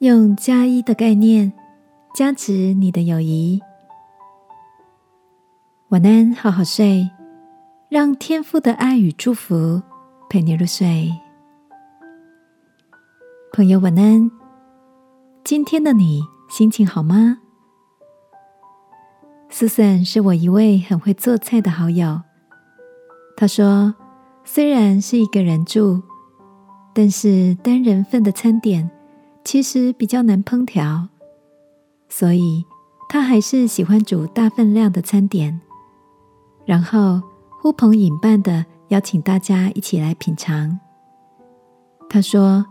用加一的概念加持你的友谊。晚安，好好睡，让天父的爱与祝福陪你入睡。朋友，晚安。今天的你心情好吗？Susan 是我一位很会做菜的好友。她说，虽然是一个人住，但是单人份的餐点其实比较难烹调，所以他还是喜欢煮大分量的餐点，然后呼朋引伴的邀请大家一起来品尝。他说，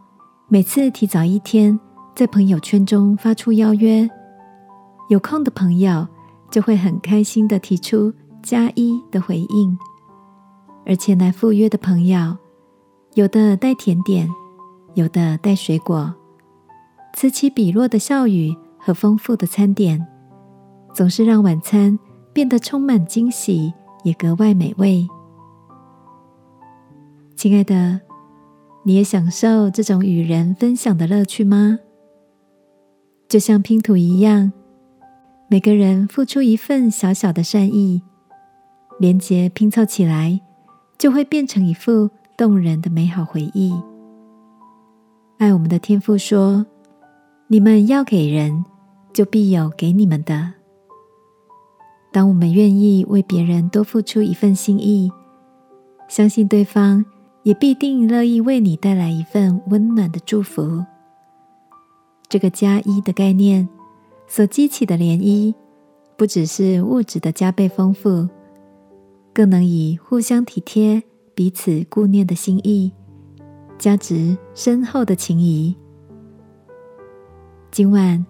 每次提早一天。在朋友圈中发出邀约，有空的朋友就会很开心的提出加一的回应，而前来赴约的朋友，有的带甜点，有的带水果，此起彼落的笑语和丰富的餐点，总是让晚餐变得充满惊喜，也格外美味。亲爱的，你也享受这种与人分享的乐趣吗？就像拼图一样，每个人付出一份小小的善意，连结拼凑起来，就会变成一幅动人的美好回忆。爱我们的天父说：“你们要给人，就必有给你们的。”当我们愿意为别人多付出一份心意，相信对方也必定乐意为你带来一份温暖的祝福。这个加一的概念所激起的涟漪，不只是物质的加倍丰富，更能以互相体贴、彼此顾念的心意，加值深厚的情谊。今晚，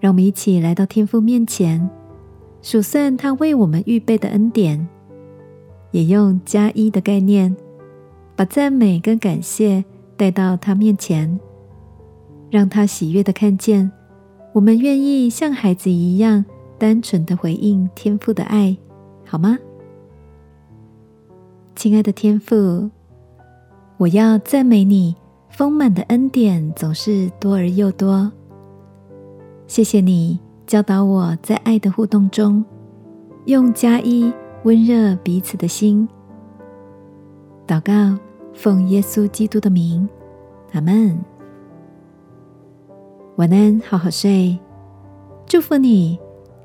让我们一起来到天父面前，数算他为我们预备的恩典，也用加一的概念，把赞美跟感谢带到他面前。让他喜悦的看见，我们愿意像孩子一样单纯的回应天父的爱，好吗？亲爱的天父，我要赞美你丰满的恩典总是多而又多。谢谢你教导我在爱的互动中，用加一温热彼此的心。祷告，奉耶稣基督的名，阿门。晚安，好好睡。祝福你，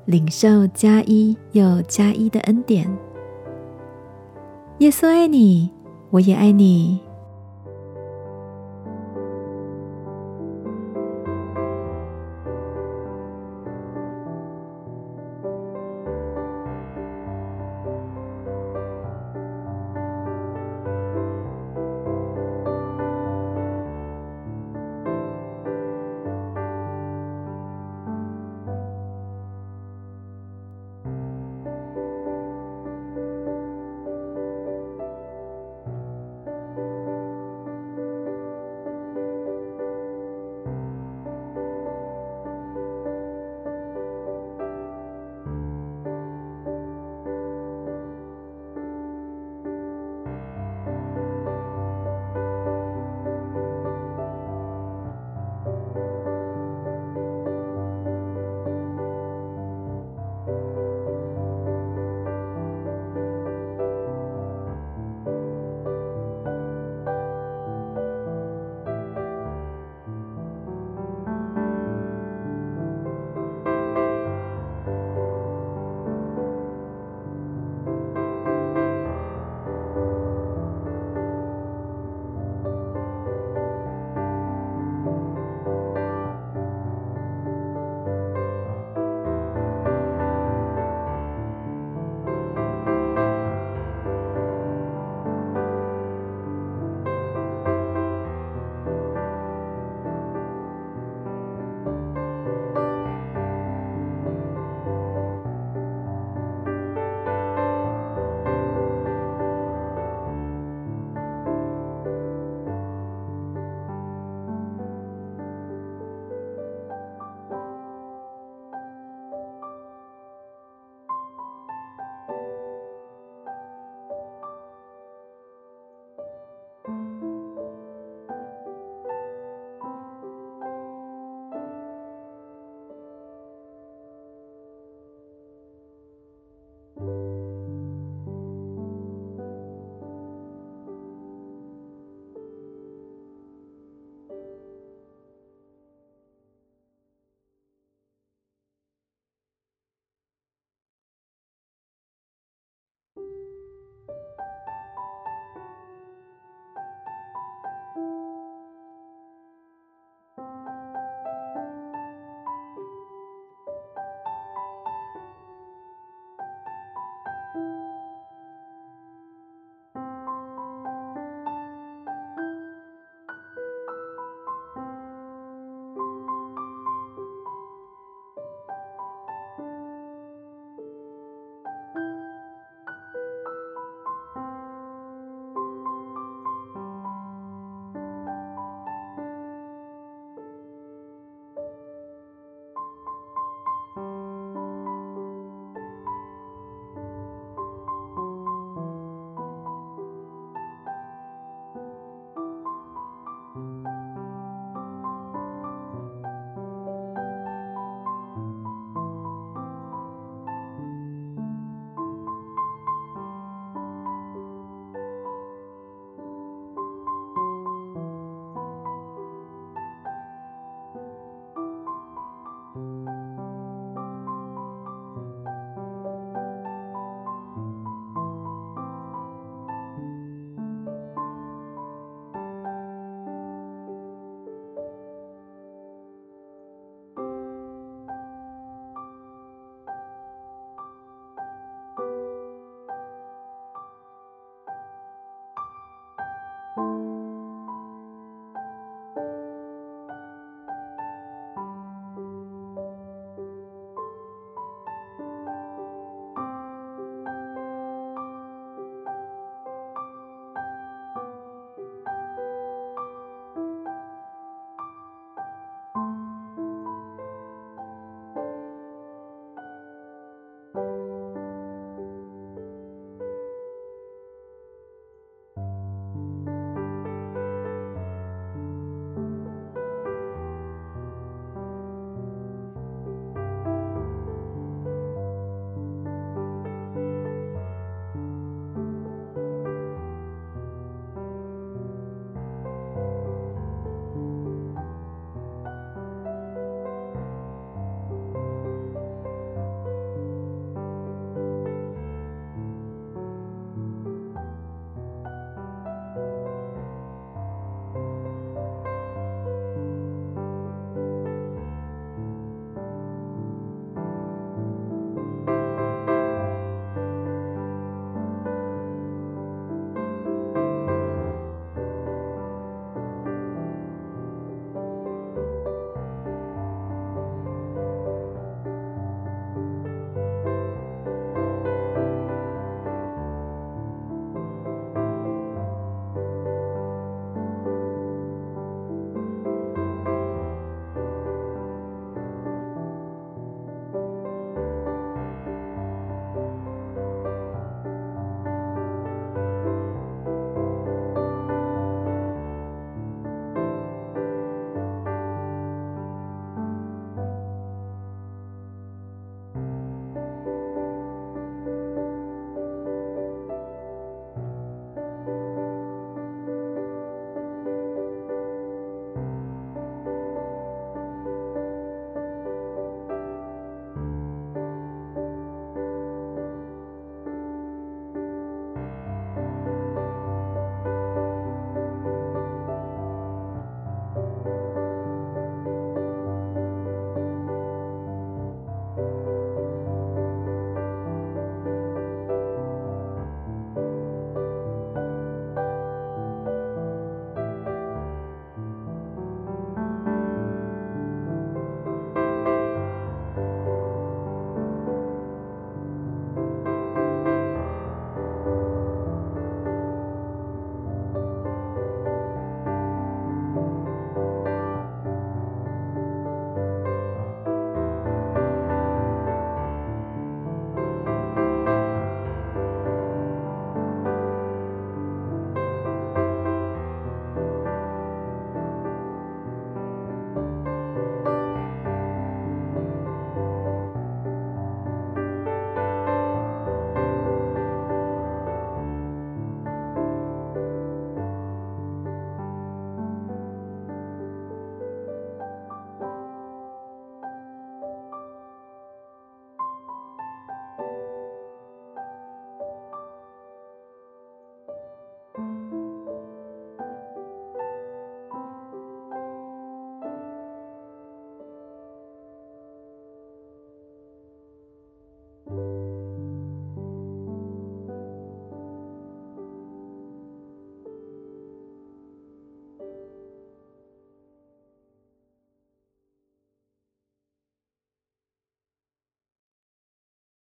领受加一又加一的恩典。耶稣爱你，我也爱你。